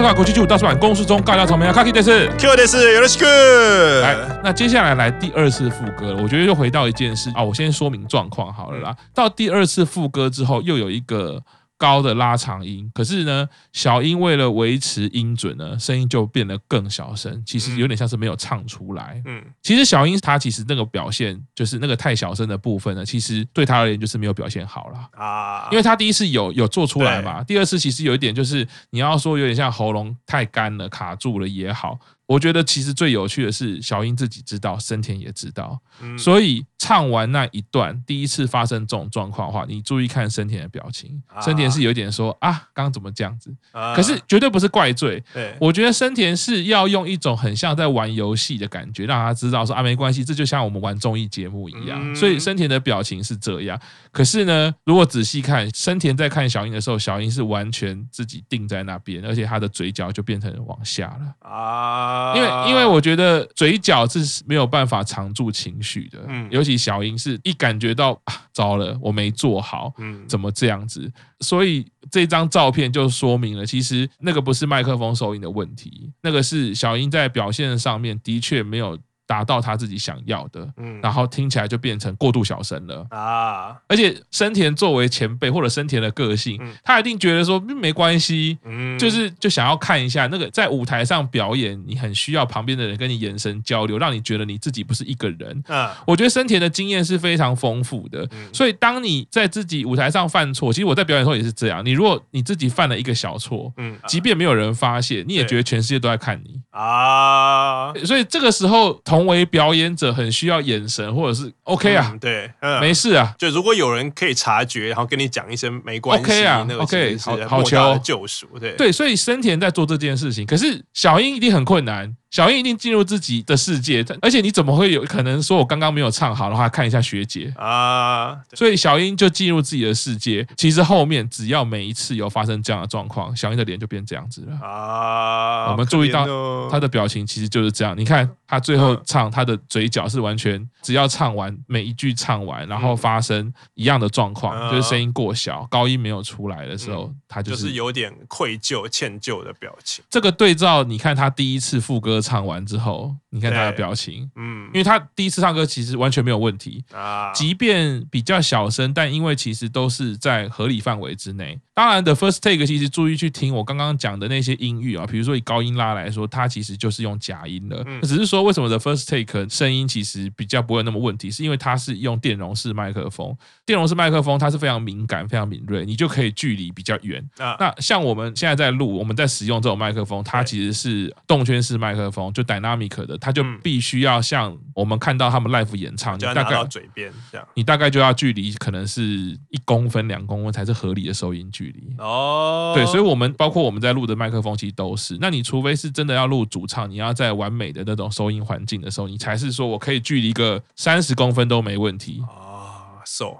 国际声卡国际剧舞大师版公式中，尬聊草莓啊，Kaki 的是，Q 的是，有的是 Q。来，那接下来来第二次副歌了，我觉得又回到一件事啊，我先说明状况好了啦。到第二次副歌之后，又有一个。高的拉长音，可是呢，小英为了维持音准呢，声音就变得更小声。其实有点像是没有唱出来。嗯，其实小英她其实那个表现，就是那个太小声的部分呢，其实对他而言就是没有表现好了啊。因为他第一次有有做出来嘛，第二次其实有一点就是你要说有点像喉咙太干了卡住了也好。我觉得其实最有趣的是，小英自己知道，生田也知道，所以唱完那一段，第一次发生这种状况的话，你注意看生田的表情，生田是有点说啊，刚刚怎么这样子？可是绝对不是怪罪，我觉得生田是要用一种很像在玩游戏的感觉，让他知道说啊，没关系，这就像我们玩综艺节目一样，所以生田的表情是这样。可是呢，如果仔细看，生田在看小英的时候，小英是完全自己定在那边，而且他的嘴角就变成往下了啊。因为因为我觉得嘴角是没有办法藏住情绪的，嗯，尤其小英是一感觉到啊，糟了，我没做好，嗯，怎么这样子？所以这张照片就说明了，其实那个不是麦克风收音的问题，那个是小英在表现上面的确没有。达到他自己想要的，嗯，然后听起来就变成过度小声了啊！而且生田作为前辈或者生田的个性，他一定觉得说没关系，嗯，就是就想要看一下那个在舞台上表演，你很需要旁边的人跟你眼神交流，让你觉得你自己不是一个人。啊，我觉得生田的经验是非常丰富的，所以当你在自己舞台上犯错，其实我在表演的时候也是这样。你如果你自己犯了一个小错，嗯，即便没有人发现，你也觉得全世界都在看你啊，所以这个时候同。成为表演者很需要眼神，或者是 OK 啊，嗯、对，嗯、没事啊。就如果有人可以察觉，然后跟你讲一声没关系，OK 啊，OK，好，好球救赎，对对。所以生田在做这件事情，可是小英一定很困难。小英一定进入自己的世界，而且你怎么会有可能说我刚刚没有唱好的话，看一下学姐啊？所以小英就进入自己的世界。其实后面只要每一次有发生这样的状况，小英的脸就变这样子了啊。我们注意到她的表情其实就是这样。你看她最后唱，她的嘴角是完全只要唱完每一句唱完，然后发生一样的状况，就是声音过小，高音没有出来的时候，她就是有点愧疚、歉疚的表情。这个对照，你看她第一次副歌。唱完之后，你看他的表情，嗯，因为他第一次唱歌其实完全没有问题啊，即便比较小声，但因为其实都是在合理范围之内。当然的，first take 其实注意去听我刚刚讲的那些音域啊，比如说以高音拉来说，它其实就是用假音的，只是说为什么的 first take 声音其实比较不会有那么问题，是因为它是用电容式麦克风，电容式麦克风它是非常敏感、非常敏锐，你就可以距离比较远。那像我们现在在录，我们在使用这种麦克风，它其实是动圈式麦克风，就 dynamic 的，它就必须要像我们看到他们 live 演唱，你大概嘴边这样，你大概就要距离可能是一公分、两公分才是合理的收音距离。哦，对，所以，我们包括我们在录的麦克风，其实都是。那你除非是真的要录主唱，你要在完美的那种收音环境的时候，你才是说我可以距离个三十公分都没问题。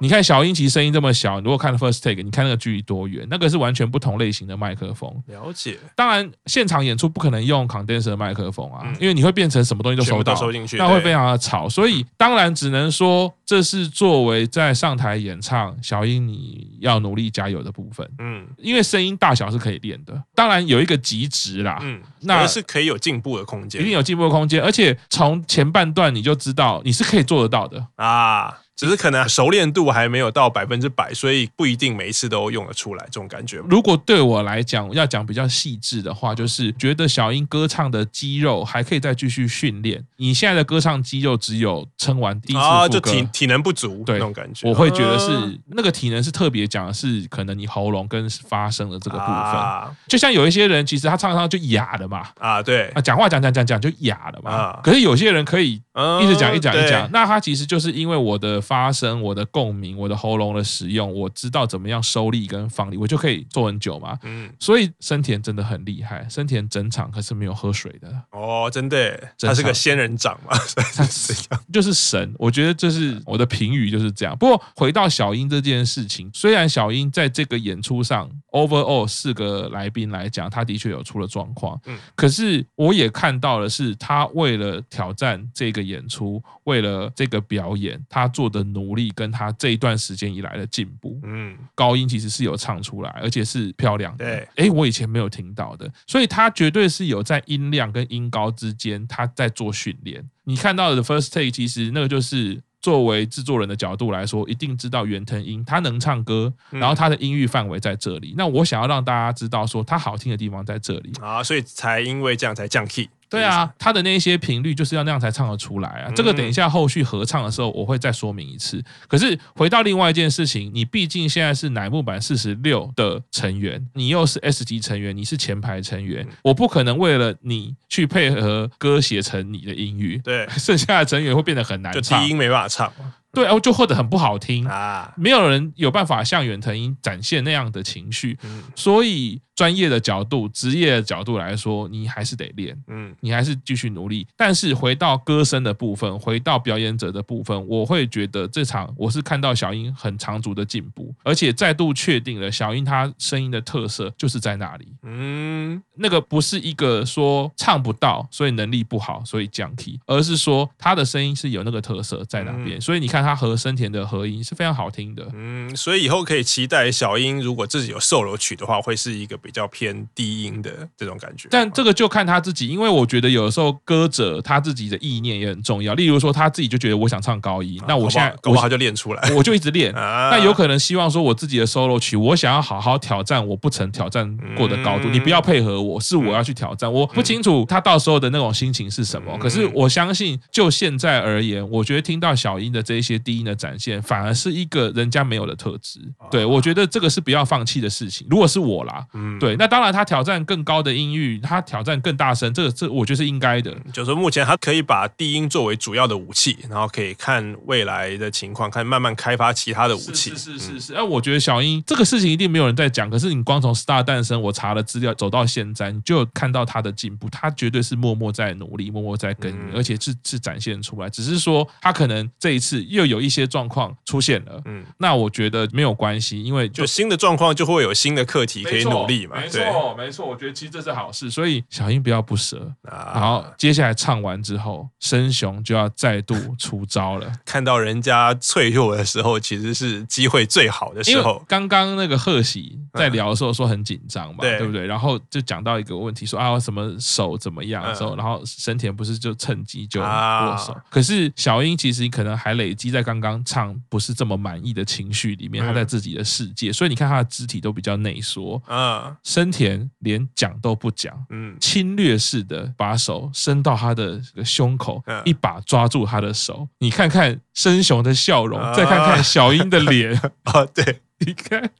你看小英其实声音这么小，如果看 first take，你看那个距离多远？那个是完全不同类型的麦克风。了解。当然，现场演出不可能用 condenser 麦克风啊，因为你会变成什么东西都收到，收进去，那会非常的吵。所以，当然只能说这是作为在上台演唱，小英你要努力加油的部分。嗯，因为声音大小是可以练的，当然有一个极值啦。嗯，那是可以有进步的空间，一定有进步的空间，而且从前半段你就知道你是可以做得到的啊。只是可能熟练度还没有到百分之百，所以不一定每一次都用得出来这种感觉。如果对我来讲，要讲比较细致的话，就是觉得小英歌唱的肌肉还可以再继续训练。你现在的歌唱肌肉只有撑完第一次副歌，就体体能不足，对那种感觉。我会觉得是那个体能是特别讲的是可能你喉咙跟发声的这个部分。就像有一些人其实他唱唱就哑的嘛，啊对，啊讲话讲讲讲讲就哑了嘛。可是有些人可以一直讲一讲一讲，那他其实就是因为我的。发声，我的共鸣，我的喉咙的使用，我知道怎么样收力跟放力，我就可以做很久嘛。嗯，所以生田真的很厉害，生田整场可是没有喝水的哦，真的，他是个仙人掌嘛，他是这样，就是神。我觉得这是我的评语，就是这样。不过回到小英这件事情，虽然小英在这个演出上，overall 四个来宾来讲，他的确有出了状况，嗯，可是我也看到了是，他为了挑战这个演出，为了这个表演，他做的。的努力跟他这一段时间以来的进步。嗯，高音其实是有唱出来，而且是漂亮的。对，哎，我以前没有听到的，所以他绝对是有在音量跟音高之间他在做训练。你看到的 first take，其实那个就是。作为制作人的角度来说，一定知道远藤英他能唱歌，然后他的音域范围在这里。那我想要让大家知道说他好听的地方在这里啊，所以才因为这样才降 key。对啊，他的那些频率就是要那样才唱得出来啊。这个等一下后续合唱的时候我会再说明一次。可是回到另外一件事情，你毕竟现在是乃木坂四十六的成员，你又是 S 级成员，你是前排成员，我不可能为了你去配合歌写成你的音域，对，剩下的成员会变得很难唱，就低音没办法唱。对哦，就或者很不好听啊，没有人有办法像远藤英展现那样的情绪，所以。专业的角度、职业的角度来说，你还是得练，嗯，你还是继续努力。但是回到歌声的部分，回到表演者的部分，我会觉得这场我是看到小英很长足的进步，而且再度确定了小英她声音的特色就是在那里，嗯，那个不是一个说唱不到，所以能力不好，所以降 key，而是说她的声音是有那个特色在那边，所以你看她和生田的合音是非常好听的，嗯，所以以后可以期待小英如果自己有 solo 曲的话，会是一个比。比较偏低音的这种感觉，但这个就看他自己，因为我觉得有的时候歌者他自己的意念也很重要。例如说他自己就觉得我想唱高音，那我现在搞不好就练出来，我就一直练。那有可能希望说我自己的 solo 曲，我想要好好挑战我不曾挑战过的高度，你不要配合我，是我要去挑战。我不清楚他到时候的那种心情是什么，可是我相信就现在而言，我觉得听到小英的这一些低音的展现，反而是一个人家没有的特质。对，我觉得这个是不要放弃的事情。如果是我啦，嗯。对，那当然，他挑战更高的音域，他挑战更大声，这个这我觉得是应该的。就是，目前他可以把低音作为主要的武器，然后可以看未来的情况，看慢慢开发其他的武器。是是是是。哎，我觉得小英这个事情一定没有人在讲，可是你光从 Star 诞生，我查了资料，走到现在，你就看到他的进步，他绝对是默默在努力，默默在耕耘，而且是是展现出来。只是说他可能这一次又有一些状况出现了，嗯，那我觉得没有关系，因为就，就新的状况就会有新的课题可以努力。没错，没错，我觉得其实这是好事，所以小英不要不舍。然后接下来唱完之后，生雄就要再度出招了。看到人家脆弱的时候，其实是机会最好的时候。刚刚那个贺喜在聊的时候说很紧张嘛，对不对？然后就讲到一个问题，说啊什么手怎么样的时候，然后生田不是就趁机就握手。可是小英其实可能还累积在刚刚唱不是这么满意的情绪里面，她在自己的世界，所以你看她的肢体都比较内缩。嗯。生田连讲都不讲，嗯，侵略式的把手伸到他的胸口，一把抓住他的手。你看看生雄的笑容，再看看小英的脸，啊，对。你看，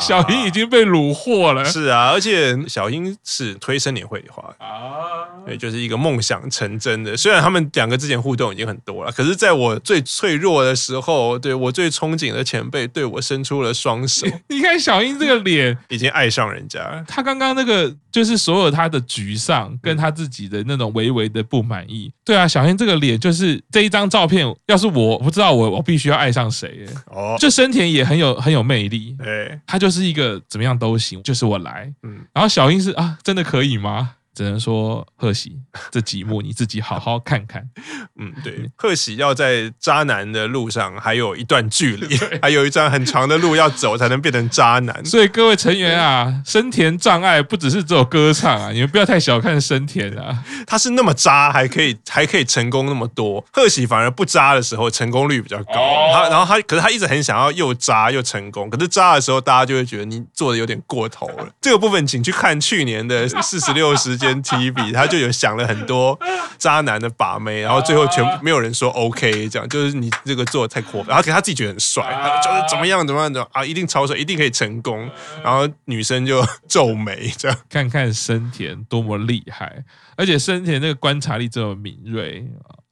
小英已经被虏获了。是啊，而且小英是推生年会的话啊，对，就是一个梦想成真的。虽然他们两个之前互动已经很多了，可是在我最脆弱的时候，对我最憧憬的前辈对我伸出了双手。你看小英这个脸，已经爱上人家。他刚刚那个就是所有他的沮丧，跟他自己的那种微微的不满意。对啊，小英这个脸就是这一张照片，要是我不知道我我必须要爱上谁哦。就生田也很有很有。有魅力，对，他就是一个怎么样都行，就是我来，嗯，然后小英是啊，真的可以吗？只能说贺喜 这几幕你自己好好看看。嗯，对，贺喜要在渣男的路上还有一段距离，还有一段很长的路要走才能变成渣男。所以各位成员啊，生田障碍不只是只有歌唱啊，你们不要太小看生田啊。他是那么渣，还可以还可以成功那么多。贺喜反而不渣的时候成功率比较高。他然后他可是他一直很想要又渣又成功，可是渣的时候大家就会觉得你做的有点过头了。这个部分请去看去年的四十六时间。跟 TV，他就有想了很多渣男的把妹，然后最后全部没有人说 OK，这样就是你这个做的太过分，然后给他自己觉得很帅，就是怎么样怎么样的啊，一定超帅，一定可以成功，然后女生就皱眉，这样看看生田多么厉害，而且生田那个观察力这么敏锐。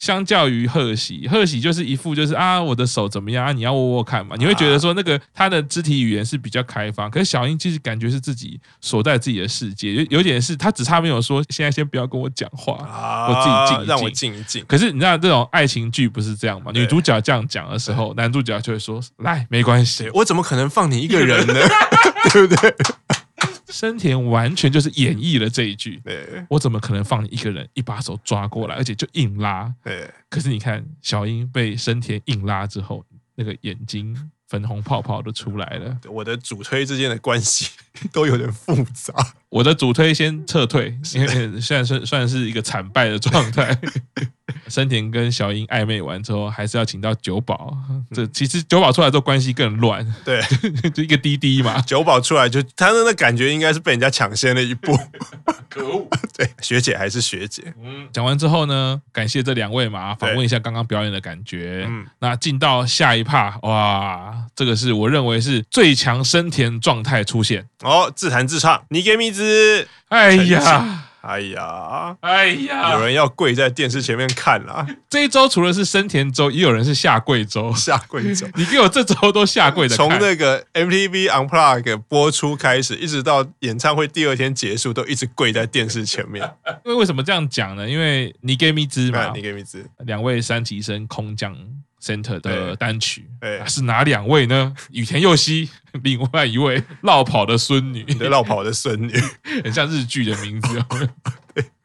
相较于贺喜，贺喜就是一副就是啊，我的手怎么样啊？你要握握看嘛？你会觉得说那个他的肢体语言是比较开放，可是小英其实感觉是自己锁在自己的世界，有有点是他只差没有说现在先不要跟我讲话，啊、我自己静一静，让我静一静。可是你知道这种爱情剧不是这样嘛？女主角这样讲的时候，男主角就会说来没关系，我怎么可能放你一个人呢？对不对？深田完全就是演绎了这一句。对，我怎么可能放你一个人一把手抓过来，而且就硬拉？对。可是你看，小樱被生田硬拉之后，那个眼睛粉红泡泡都出来了。我的主推之间的关系 都有点复杂。我的主推先撤退，因为现在算算是一个惨败的状态。森田跟小樱暧昧完之后，还是要请到九保。这其实九保出来之后关系更乱。对，就一个滴滴嘛。九保出来就他的那个感觉应该是被人家抢先了一步。可恶！对，学姐还是学姐。嗯，讲完之后呢，感谢这两位嘛，访问一下刚刚表演的感觉。嗯，那进到下一趴，哇，这个是我认为是最强森田状态出现。哦，自弹自唱，你给米子。哎呀。哎呀，哎呀，有人要跪在电视前面看啦！这一周除了是生田周，也有人是下跪周，下跪周。你给我这周都下跪的。从那个 MTV Unplugged 播出开始，一直到演唱会第二天结束，都一直跪在电视前面。因为为什么这样讲呢？因为你给米兹嘛，你给米兹，两位三级生空降 Center 的单曲，是哪两位呢？羽田佑希。另外一位落跑的孙女，落跑的孙女，很像日剧的名字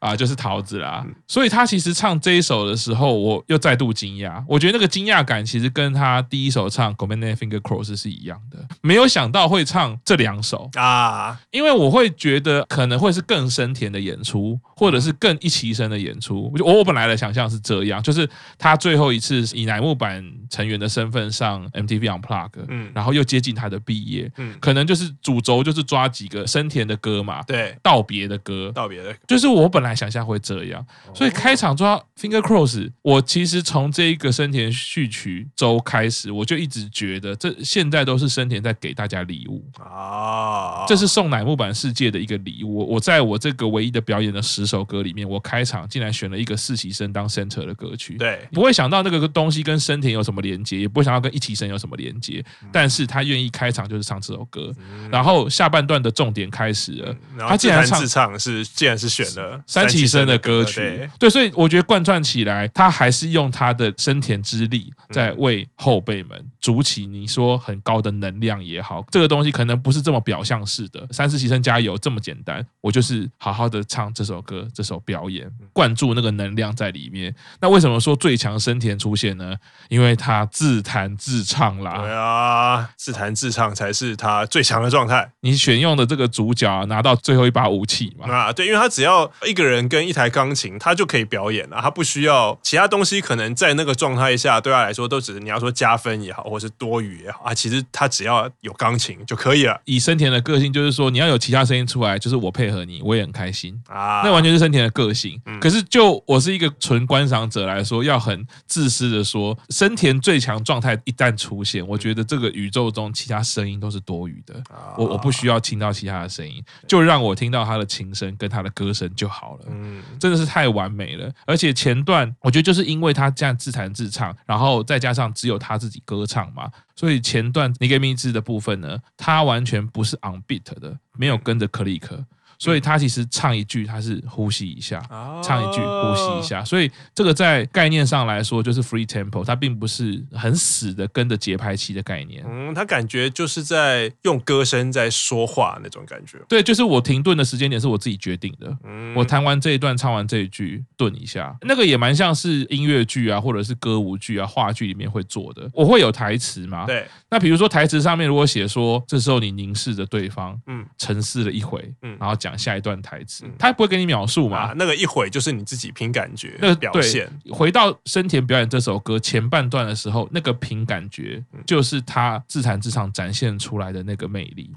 啊，就是桃子啦。所以他其实唱这一首的时候，我又再度惊讶。我觉得那个惊讶感其实跟他第一首唱《Gomenne Finger Cross》是一样的，没有想到会唱这两首啊。因为我会觉得可能会是更深田的演出，或者是更一期生的演出。我我本来的想象是这样，就是他最后一次以乃木坂成员的身份上 MTV Unplugged，嗯，然后又接近他的业，嗯，可能就是主轴就是抓几个深田的歌嘛，对，道别的歌，道别的，就是我本来想象会这样，所以开场抓 Finger Cross，我其实从这一个生田序曲周开始，我就一直觉得这现在都是生田在给大家礼物。啊，这是送乃木坂世界的一个礼物。我在我这个唯一的表演的十首歌里面，我开场竟然选了一个实习生当 center 的歌曲，对，不会想到那个东西跟生田有什么连接，也不会想到跟一起生有什么连接，但是他愿意开场。就是唱这首歌，然后下半段的重点开始了。他竟然唱自唱是，竟然是选了三崎生的歌曲，对，所以我觉得贯穿起来，他还是用他的生田之力在为后辈们筑起你说很高的能量也好，这个东西可能不是这么表象式的，三四期生加油这么简单，我就是好好的唱这首歌，这首表演，灌注那个能量在里面。那为什么说最强生田出现呢？因为他自弹自唱啦。对啊，自弹自唱。才是他最强的状态。你选用的这个主角拿到最后一把武器嘛？啊，对，因为他只要一个人跟一台钢琴，他就可以表演了。他不需要其他东西，可能在那个状态下，对他来说都只是你要说加分也好，或是多余也好啊。其实他只要有钢琴就可以了。以生田的个性，就是说你要有其他声音出来，就是我配合你，我也很开心啊。那完全是生田的个性。嗯、可是就我是一个纯观赏者来说，要很自私的说，生田最强状态一旦出现，我觉得这个宇宙中其他声音。都是多余的，我我不需要听到其他的声音，就让我听到他的琴声跟他的歌声就好了。嗯，真的是太完美了。而且前段我觉得就是因为他这样自弹自唱，然后再加上只有他自己歌唱嘛，所以前段你给名字的部分呢，他完全不是 on beat 的，没有跟着 click。所以他其实唱一句，他是呼吸一下，唱一句呼吸一下。所以这个在概念上来说，就是 free tempo，它并不是很死的跟着节拍器的概念。嗯，他感觉就是在用歌声在说话那种感觉。对，就是我停顿的时间点是我自己决定的。嗯，我弹完这一段，唱完这一句，顿一下，那个也蛮像是音乐剧啊，或者是歌舞剧啊、话剧里面会做的。我会有台词吗？对。那比如说台词上面如果写说，这时候你凝视着对方，嗯，沉思了一回，嗯，然后讲。下一段台词，他不会给你描述嘛？啊，那个一会就是你自己凭感觉那个表现。回到深田表演这首歌前半段的时候，那个凭感觉就是他自弹自唱展现出来的那个魅力。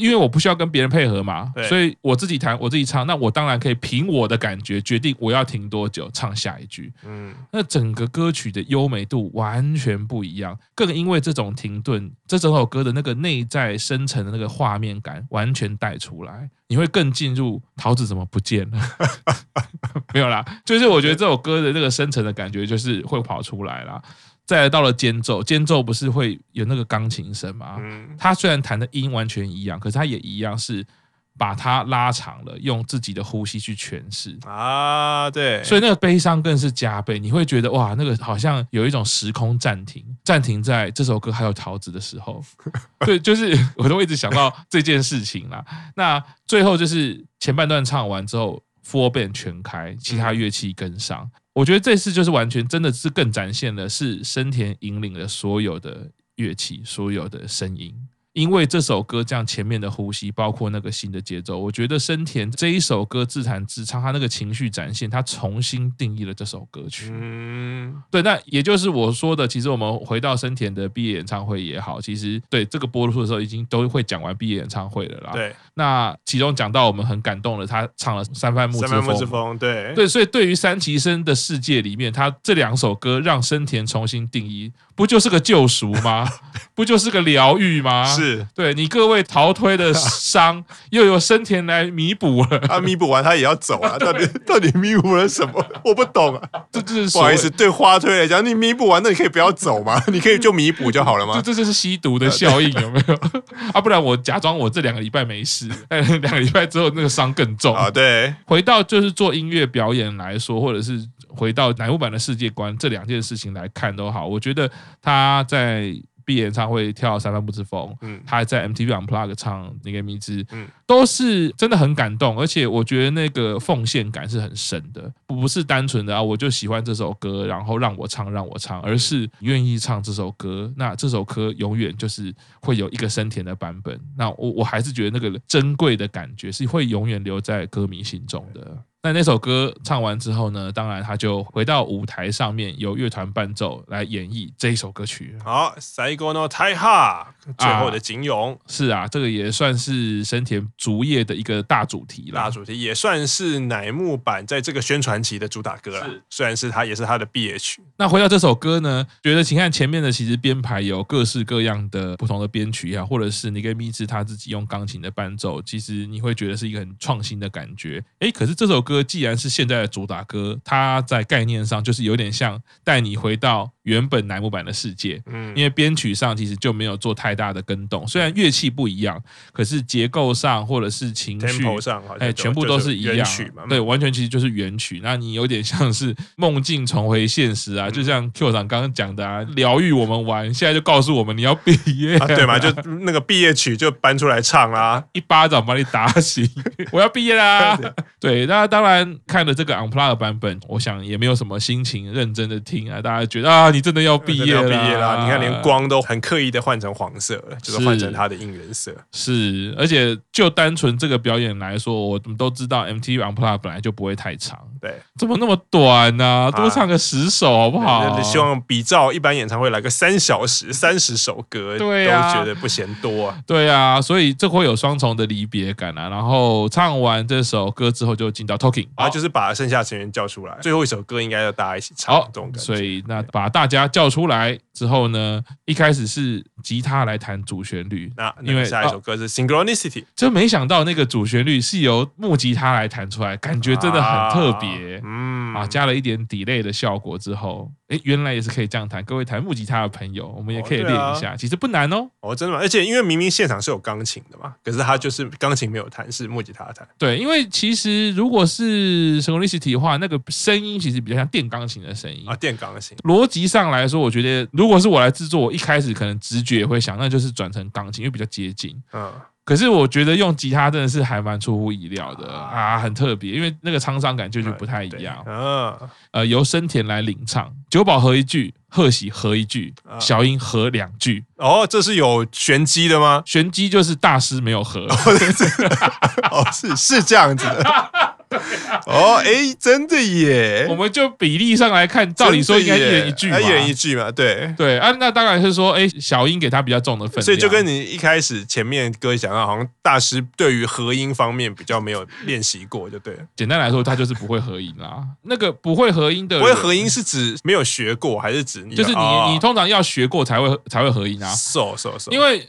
因为我不需要跟别人配合嘛，所以我自己弹，我自己唱，那我当然可以凭我的感觉决定我要停多久唱下一句。嗯，那整个歌曲的优美度完全不一样，更因为这种停顿，这整首歌的那个内在深层的那个画面感完全带出来，你会更进入桃子怎么不见了？没有啦，就是我觉得这首歌的那个深层的感觉就是会跑出来啦。再来到了间奏，间奏不是会有那个钢琴声吗？嗯，他虽然弹的音完全一样，可是他也一样是把它拉长了，用自己的呼吸去诠释啊，对，所以那个悲伤更是加倍，你会觉得哇，那个好像有一种时空暂停，暂停在这首歌还有桃子的时候，对，就是我都一直想到这件事情啦。那最后就是前半段唱完之后，full band 全开，其他乐器跟上。嗯、我觉得这次就是完全真的是更展现了是生田引领了所有的乐器，所有的声音。因为这首歌这样前面的呼吸，包括那个新的节奏，我觉得生田这一首歌自弹自唱，他那个情绪展现，他重新定义了这首歌曲。嗯，对，那也就是我说的，其实我们回到生田的毕业演唱会也好，其实对这个播出的时候已经都会讲完毕业演唱会了啦。对，那其中讲到我们很感动的，他唱了三番木之风，三番木之风，对对，所以对于三期生的世界里面，他这两首歌让生田重新定义。不就是个救赎吗？不就是个疗愈吗？是对你各位逃推的伤，又有生田来弥补了。他弥补完，他也要走啊！到底到底弥补了什么？我不懂啊！这这是不好意思，对花推来讲，你弥补完，那你可以不要走吗？你可以就弥补就好了吗？这这就是吸毒的效应，有没有？啊，不然我假装我这两个礼拜没事，两个礼拜之后那个伤更重啊！对，回到就是做音乐表演来说，或者是。回到乃木坂的世界观，这两件事情来看都好，我觉得他在毕业演唱会跳三番不知风，嗯，他还在 MTV Unplugged 唱《你给迷之》，嗯，都是真的很感动，而且我觉得那个奉献感是很深的，不是单纯的啊，我就喜欢这首歌，然后让我唱让我唱，而是愿意唱这首歌，那这首歌永远就是会有一个生田的版本，那我我还是觉得那个珍贵的感觉是会永远留在歌迷心中的。那那首歌唱完之后呢，当然他就回到舞台上面，由乐团伴奏来演绎这一首歌曲。好，最后の太哈，最后的景勇。是啊，这个也算是生田竹叶的一个大主题了。大主题也算是乃木坂在这个宣传期的主打歌了。虽然是他也是他的毕业曲。那回到这首歌呢，觉得请看前面的其实编排有各式各样的不同的编曲啊，或者是你跟蜜汁他自己用钢琴的伴奏，其实你会觉得是一个很创新的感觉。哎，可是这首歌。歌既然是现在的主打歌，它在概念上就是有点像带你回到原本乃木坂的世界。嗯，因为编曲上其实就没有做太大的更动，虽然乐器不一样，可是结构上或者是情绪上，哎，全部都是一样。对，完全其实就是原曲。那你有点像是梦境重回现实啊，就像 Q 长刚刚讲的啊，疗愈我们玩，现在就告诉我们你要毕业，对吗？就那个毕业曲就搬出来唱啦，一巴掌把你打醒，我要毕业啦。对，那当。当然，看了这个 Unplugged 版本，我想也没有什么心情认真的听啊。大家觉得啊，你真的要毕业了？毕业了！你看，连光都很刻意的换成黄色了，就是换成他的应援色。是，而且就单纯这个表演来说，我们都知道 MTV Unplugged 本来就不会太长。对，怎么那么短呢？啊？多唱个十首好不好？希望比照一般演唱会来个三小时三十首歌，对啊，都觉得不嫌多啊。对啊，所以这会有双重的离别感啊。然后唱完这首歌之后，就进到 Talking，啊就是把剩下成员叫出来，最后一首歌应该要大家一起唱。好，所以那把大家叫出来之后呢，一开始是吉他来弹主旋律，那因为下一首歌是 Synchronicity，就没想到那个主旋律是由木吉他来弹出来，感觉真的很特别。嗯啊，加了一点 delay 的效果之后，哎，原来也是可以这样弹。各位弹木吉他的朋友，我们也可以练一下，其实不难哦。哦，真的吗？而且因为明明现场是有钢琴的嘛，可是他就是钢琴没有弹，是木吉他弹。对，因为其实如果是 Synchronicity 的话，那个声音其实比较像电钢琴的声音啊，电钢琴。逻辑上来说，我觉得如果是我来制作，我一开始可能直觉也会想，那就是转成钢琴，因为比较接近。嗯。可是我觉得用吉他真的是还蛮出乎意料的啊，很特别，因为那个沧桑感就就不太一样。嗯，呃，由生田来领唱，九保和一句，贺喜和一句，小英和两句。哦，这是有玄机的吗？玄机就是大师没有和。哦，是是这样子的。哦，哎，真的耶！我们就比例上来看，照理说应该一人一句嘛，一人一句嘛，对对啊，那当然是说，哎，小英给他比较重的分量，所以就跟你一开始前面哥讲到，好像大师对于合音方面比较没有练习过，就对。简单来说，他就是不会合音啦。那个不会合音的，不会合音是指没有学过，还是指你就是你你通常要学过才会才会合音啊？是是是，因为。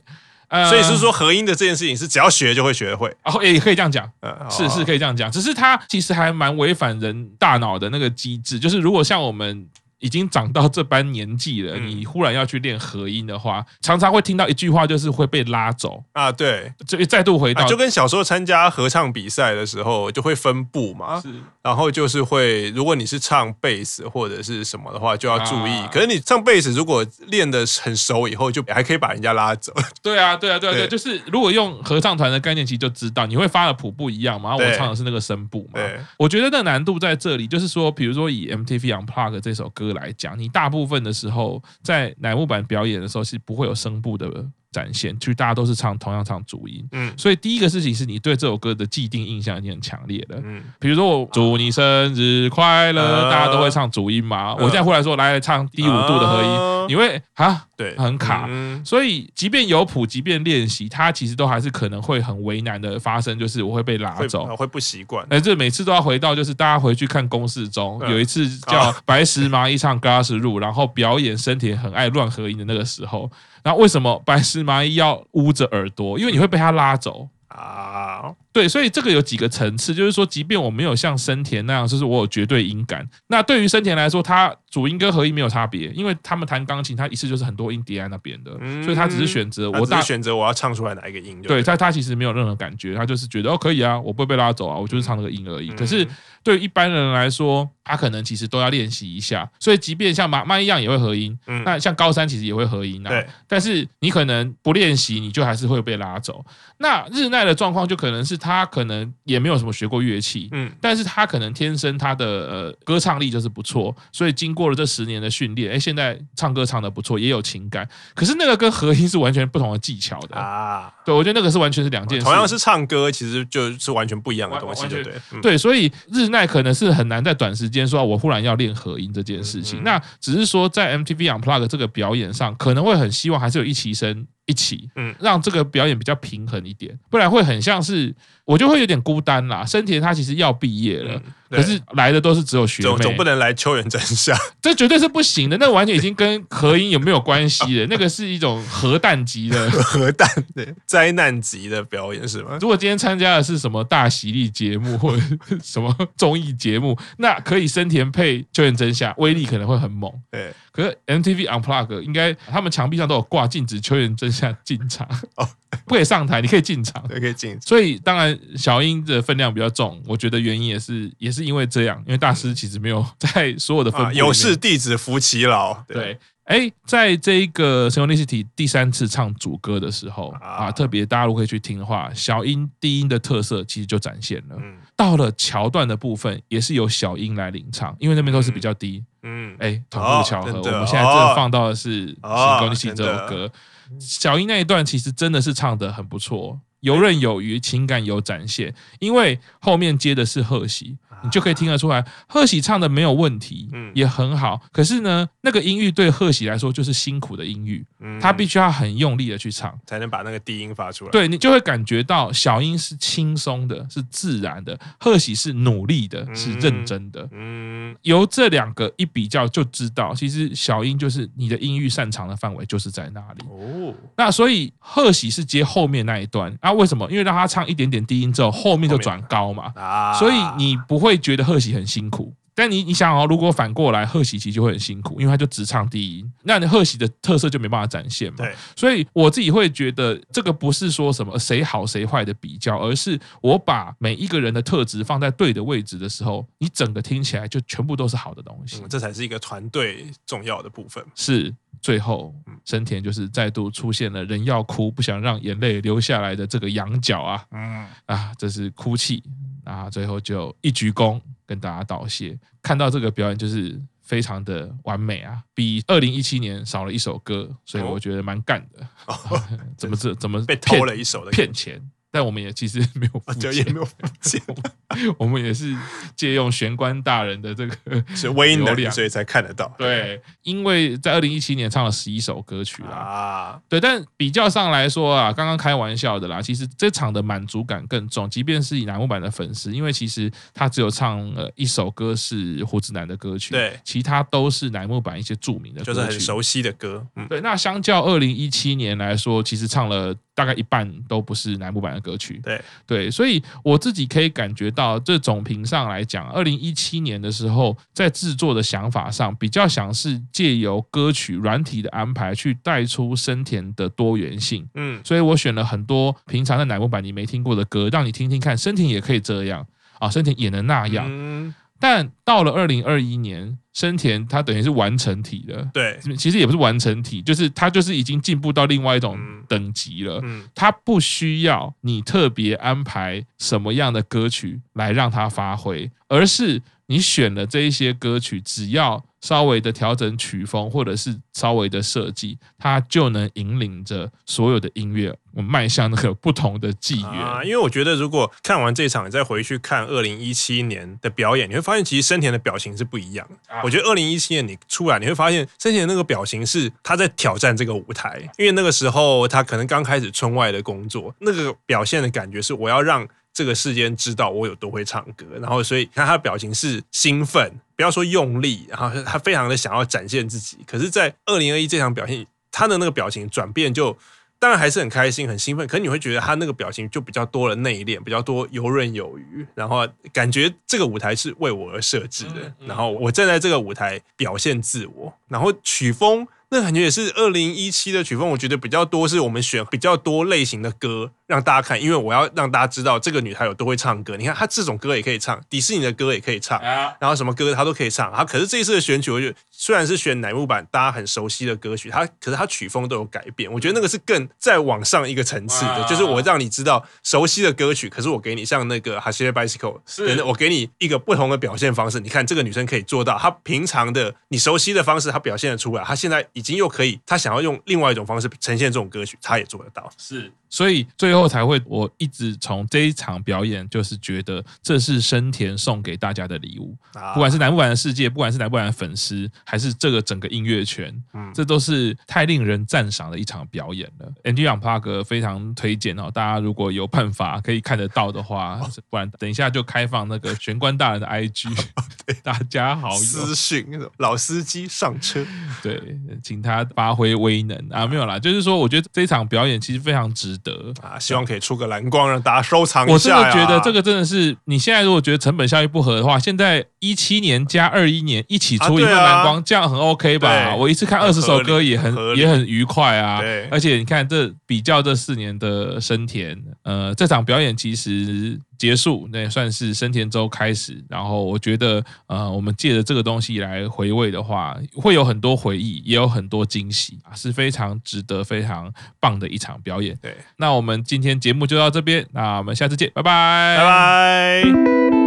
所以是说合音的这件事情是只要学就会学会，哦，也可以这样讲，是是可以这样讲，只是它其实还蛮违反人大脑的那个机制，就是如果像我们已经长到这般年纪了，你忽然要去练和音的话，常常会听到一句话，就是会被拉走啊。对，就再度回到，就跟小时候参加合唱比赛的时候，就会分部嘛。是，然后就是会，如果你是唱贝斯或者是什么的话，就要注意。可是你唱贝斯，如果练得很熟以后，就还可以把人家拉走。对啊，对啊，对啊，对，就是如果用合唱团的概念，其实就知道你会发的谱不一样嘛。我唱的是那个声部嘛。对，我觉得那难度在这里，就是说，比如说以 MTV Unplugged 这首歌来讲，你大部分的时候在乃木坂表演的时候是不会有声部的。展现，其实大家都是唱同样唱主音，嗯，所以第一个事情是你对这首歌的既定印象已经很强烈了，嗯，比如说我祝你生日快乐，大家都会唱主音嘛，我现在忽然说来唱低五度的和音，你会啊，对，很卡，所以即便有谱，即便练习，它其实都还是可能会很为难的发生，就是我会被拉走，会不习惯，哎，这每次都要回到就是大家回去看公式中有一次叫白石麻衣唱 Glassroom，然后表演生田很爱乱和音的那个时候。然后为什么白石麻衣要捂着耳朵？因为你会被他拉走啊。对，所以这个有几个层次，就是说，即便我没有像生田那样，就是我有绝对音感。那对于生田来说，他主音跟和音没有差别，因为他们弹钢琴，他一次就是很多音叠在那边的，所以他只是选择我大选择我要唱出来哪一个音。对，他他其实没有任何感觉，他就是觉得哦可以啊，我不会被拉走啊，我就是唱那个音而已。可是对于一般人来说，他可能其实都要练习一下。所以即便像麻麻衣一样也会和音，那像高山其实也会和音啊。对，但是你可能不练习，你就还是会被拉走。那日奈的状况就可能是他可能也没有什么学过乐器，嗯，但是他可能天生他的呃歌唱力就是不错，所以经过了这十年的训练，哎，现在唱歌唱得不错，也有情感。可是那个跟和音是完全不同的技巧的啊，对，我觉得那个是完全是两件事。同样是唱歌，其实就是完全不一样的东西，对对？对，所以日奈可能是很难在短时间说，我忽然要练和音这件事情。那只是说在 MTV Unplugged 这个表演上，可能会很希望还是有一期生。一起，嗯，让这个表演比较平衡一点，不然会很像是我就会有点孤单啦。森田他其实要毕业了。嗯可是来的都是只有学妹，总不能来秋元真夏，这绝对是不行的。那完全已经跟合音有没有关系了？那个是一种核弹级的核弹，对，灾难级的表演是吗？如果今天参加的是什么大喜力节目 或者什么综艺节目，那可以森田配秋元真夏，威力可能会很猛。对，可是 MTV Unplugged 应该他们墙壁上都有挂禁止球员真相进场哦。不可以上台，你可以进场，可以进。所以当然小英的分量比较重，我觉得原因也是也是因为这样，因为大师其实没有在所有的分、啊、有事弟子服其劳。对，哎，在这一个 Synchronicity 第三次唱主歌的时候啊，啊，特别大家如果可以去听的话，小音低音的特色其实就展现了。嗯、到了桥段的部分，也是由小音来领唱，因为那边都是比较低。嗯，哎，同步巧合，哦、我们现在真的放到的是 Synchronicity 这首歌。小音那一段其实真的是唱的很不错，游刃有余，情感有展现，因为后面接的是贺喜。你就可以听得出来，贺喜唱的没有问题，嗯，也很好。可是呢，那个音域对贺喜来说就是辛苦的音域，嗯，他必须要很用力的去唱，才能把那个低音发出来。对，你就会感觉到小音是轻松的，是自然的，贺喜是努力的，是认真的。嗯，由这两个一比较，就知道其实小音就是你的音域擅长的范围就是在那里。哦，那所以贺喜是接后面那一段啊？为什么？因为让他唱一点点低音之后，后面就转高嘛。啊，所以你不会。会觉得贺喜很辛苦，但你你想哦，如果反过来，贺喜其实就会很辛苦，因为他就只唱低音，那你贺喜的特色就没办法展现嘛。对，所以我自己会觉得这个不是说什么谁好谁坏的比较，而是我把每一个人的特质放在对的位置的时候，你整个听起来就全部都是好的东西。嗯，这才是一个团队重要的部分。是，最后生田就是再度出现了人要哭不想让眼泪流下来的这个羊角啊，嗯啊，这是哭泣。啊，最后就一鞠躬跟大家道谢。看到这个表演就是非常的完美啊，比二零一七年少了一首歌，所以我觉得蛮干的。怎么这怎么被偷了一首的骗钱？但我们也其实没有付钱，也没有付钱，我们也是借用玄关大人的这个 是微能，所以才看得到。对，因为在二零一七年唱了十一首歌曲啦。啊，对，但比较上来说啊，刚刚开玩笑的啦，其实这场的满足感更重。即便是以乃木坂的粉丝，因为其实他只有唱了一首歌是胡子男的歌曲，对，其他都是乃木坂一些著名的歌曲，就是很熟悉的歌。嗯，对。那相较二零一七年来说，其实唱了大概一半都不是乃木坂的歌曲。对对，所以我自己可以感觉到，这总评上来讲，二零一七年的时候，在制作的想法上，比较想是借由歌曲软体的安排，去带出生田的多元性。嗯，所以我选了很多平常在乃木坂你没听过的歌，让你听听看，生田也可以这样啊，生田也能那样。嗯但到了二零二一年，生田他等于是完成体了。对，其实也不是完成体，就是他就是已经进步到另外一种等级了。嗯，他不需要你特别安排什么样的歌曲来让他发挥，而是你选了这一些歌曲，只要稍微的调整曲风，或者是稍微的设计，它就能引领着所有的音乐，我们迈向那个不同的纪元。啊，因为我觉得，如果看完这场，你再回去看二零一七年的表演，你会发现，其实生田的表情是不一样的。啊、我觉得二零一七年你出来，你会发现生田那个表情是他在挑战这个舞台，因为那个时候他可能刚开始村外的工作，那个表现的感觉是我要让。这个世间知道我有多会唱歌，然后所以看他的表情是兴奋，不要说用力，然后他非常的想要展现自己。可是，在二零二一这场表现，他的那个表情转变就当然还是很开心、很兴奋，可是你会觉得他那个表情就比较多了内敛，比较多游刃有余，然后感觉这个舞台是为我而设置的，然后我站在这个舞台表现自我，然后曲风。那感觉也是二零一七的曲风，我觉得比较多是我们选比较多类型的歌让大家看，因为我要让大家知道这个女孩有多会唱歌。你看她这种歌也可以唱，迪士尼的歌也可以唱，然后什么歌她都可以唱。她可是这一次的选曲，我觉得虽然是选乃木坂大家很熟悉的歌曲，她可是她曲风都有改变。我觉得那个是更再往上一个层次的，就是我让你知道熟悉的歌曲，可是我给你像那个《Hashirai Bicycle》，是我给你一个不同的表现方式。你看这个女生可以做到，她平常的你熟悉的方式，她表现得出来。她现在。已经又可以，他想要用另外一种方式呈现这种歌曲，他也做得到。是。所以最后才会，我一直从这一场表演就是觉得这是生田送给大家的礼物，不管是乃木坂的世界，不管是乃木坂的粉丝，还是这个整个音乐圈，嗯。这都是太令人赞赏的一场表演了。NG Unplugged 非常推荐哦，大家如果有办法可以看得到的话，不然等一下就开放那个玄关大人的 IG，大家好私讯老司机上车，对，请他发挥威能啊，没有啦，就是说我觉得这场表演其实非常值。得啊，希望可以出个蓝光让大家收藏一下。我真的觉得这个真的是，你现在如果觉得成本效益不合的话，现在一七年加二一年一起出一份蓝光，这样很 OK 吧？我一次看二十首歌也很也很愉快啊。而且你看这比较这四年的生田，呃，这场表演其实。结束，那也算是生田周开始。然后我觉得，呃，我们借着这个东西来回味的话，会有很多回忆，也有很多惊喜啊，是非常值得、非常棒的一场表演。对，那我们今天节目就到这边，那我们下次见，拜拜，拜拜。